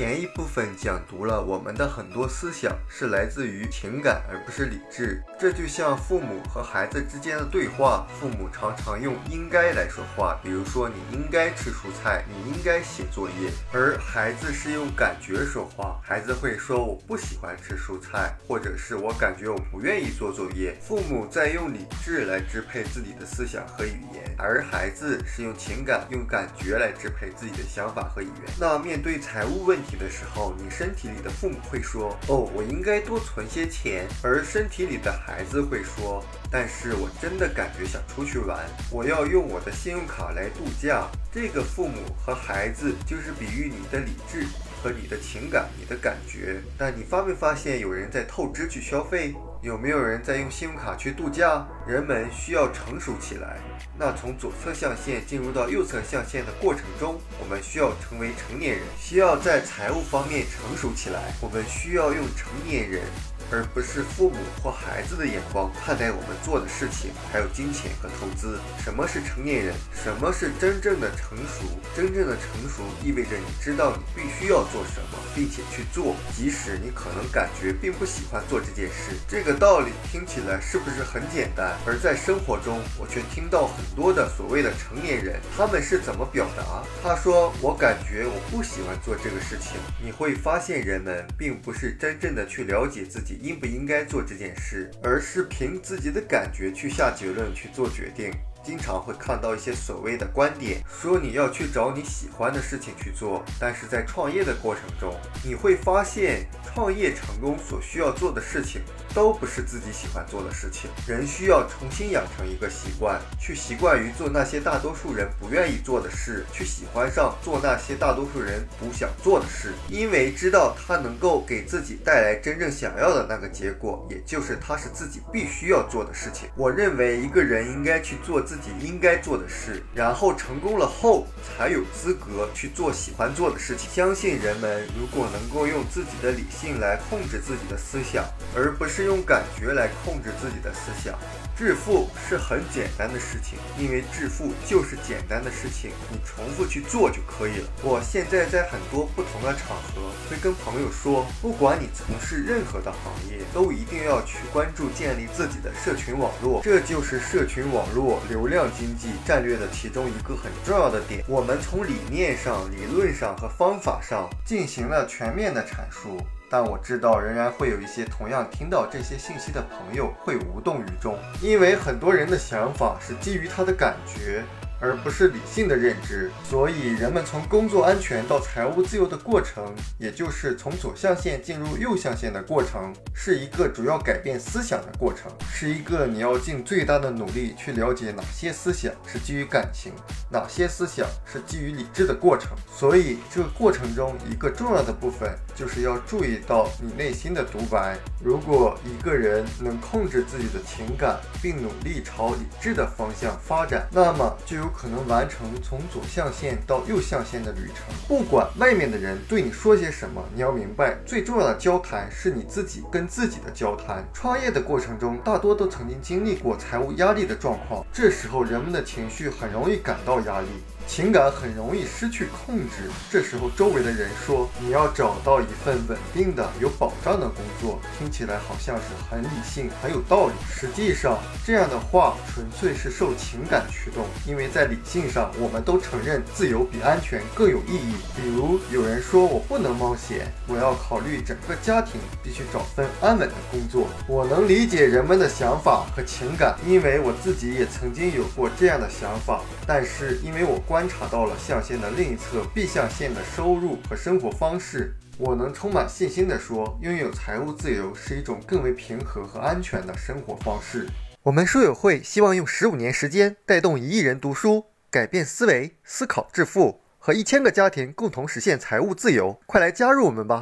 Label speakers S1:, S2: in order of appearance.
S1: 前一部分讲读了我们的很多思想是来自于情感而不是理智，这就像父母和孩子之间的对话，父母常常用应该来说话，比如说你应该吃蔬菜，你应该写作业，而孩子是用感觉说话，孩子会说我不喜欢吃蔬菜，或者是我感觉我不愿意做作业，父母在用理智来支配自己的思想和语言，而孩子是用情感、用感觉来支配自己的想法和语言。那面对财务问题的时候，你身体里的父母会说：“哦，我应该多存些钱。”而身体里的孩子会说：“但是我真的感觉想出去玩，我要用我的信用卡来度假。”这个父母和孩子就是比喻你的理智。和你的情感、你的感觉，但你发没发现有人在透支去消费？有没有人在用信用卡去度假？人们需要成熟起来。那从左侧象限进入到右侧象限的过程中，我们需要成为成年人，需要在财务方面成熟起来。我们需要用成年人。而不是父母或孩子的眼光看待我们做的事情，还有金钱和投资。什么是成年人？什么是真正的成熟？真正的成熟意味着你知道你必须要做什么，并且去做，即使你可能感觉并不喜欢做这件事。这个道理听起来是不是很简单？而在生活中，我却听到很多的所谓的成年人，他们是怎么表达？他说：“我感觉我不喜欢做这个事情。”你会发现，人们并不是真正的去了解自己。应不应该做这件事，而是凭自己的感觉去下结论、去做决定。经常会看到一些所谓的观点，说你要去找你喜欢的事情去做，但是在创业的过程中，你会发现创业成功所需要做的事情都不是自己喜欢做的事情。人需要重新养成一个习惯，去习惯于做那些大多数人不愿意做的事，去喜欢上做那些大多数人不想做的事，因为知道它能够给自己带来真正想要的那个结果，也就是它是自己必须要做的事情。我认为一个人应该去做。自己应该做的事，然后成功了后，才有资格去做喜欢做的事情。相信人们如果能够用自己的理性来控制自己的思想，而不是是用感觉来控制自己的思想。致富是很简单的事情，因为致富就是简单的事情，你重复去做就可以了。我现在在很多不同的场合会跟朋友说，不管你从事任何的行业，都一定要去关注建立自己的社群网络，这就是社群网络流量经济战略的其中一个很重要的点。我们从理念上、理论上和方法上进行了全面的阐述。但我知道，仍然会有一些同样听到这些信息的朋友会无动于衷，因为很多人的想法是基于他的感觉。而不是理性的认知，所以人们从工作安全到财务自由的过程，也就是从左象限进入右象限的过程，是一个主要改变思想的过程，是一个你要尽最大的努力去了解哪些思想是基于感情，哪些思想是基于理智的过程。所以这个过程中一个重要的部分，就是要注意到你内心的独白。如果一个人能控制自己的情感，并努力朝理智的方向发展，那么就有。可能完成从左象限到右象限的旅程。不管外面的人对你说些什么，你要明白，最重要的交谈是你自己跟自己的交谈。创业的过程中，大多都曾经经历过财务压力的状况，这时候人们的情绪很容易感到压力。情感很容易失去控制，这时候周围的人说你要找到一份稳定的、有保障的工作，听起来好像是很理性、很有道理。实际上，这样的话纯粹是受情感驱动，因为在理性上，我们都承认自由比安全更有意义。比如有人说我不能冒险，我要考虑整个家庭，必须找份安稳的工作。我能理解人们的想法和情感，因为我自己也曾曾经有过这样的想法，但是因为我。观察到了象限的另一侧 B 象限的收入和生活方式，我能充满信心地说，拥有财务自由是一种更为平和和安全的生活方式。我们书友会希望用十五年时间带动一亿人读书，改变思维，思考致富，和一千个家庭共同实现财务自由。快来加入我们吧！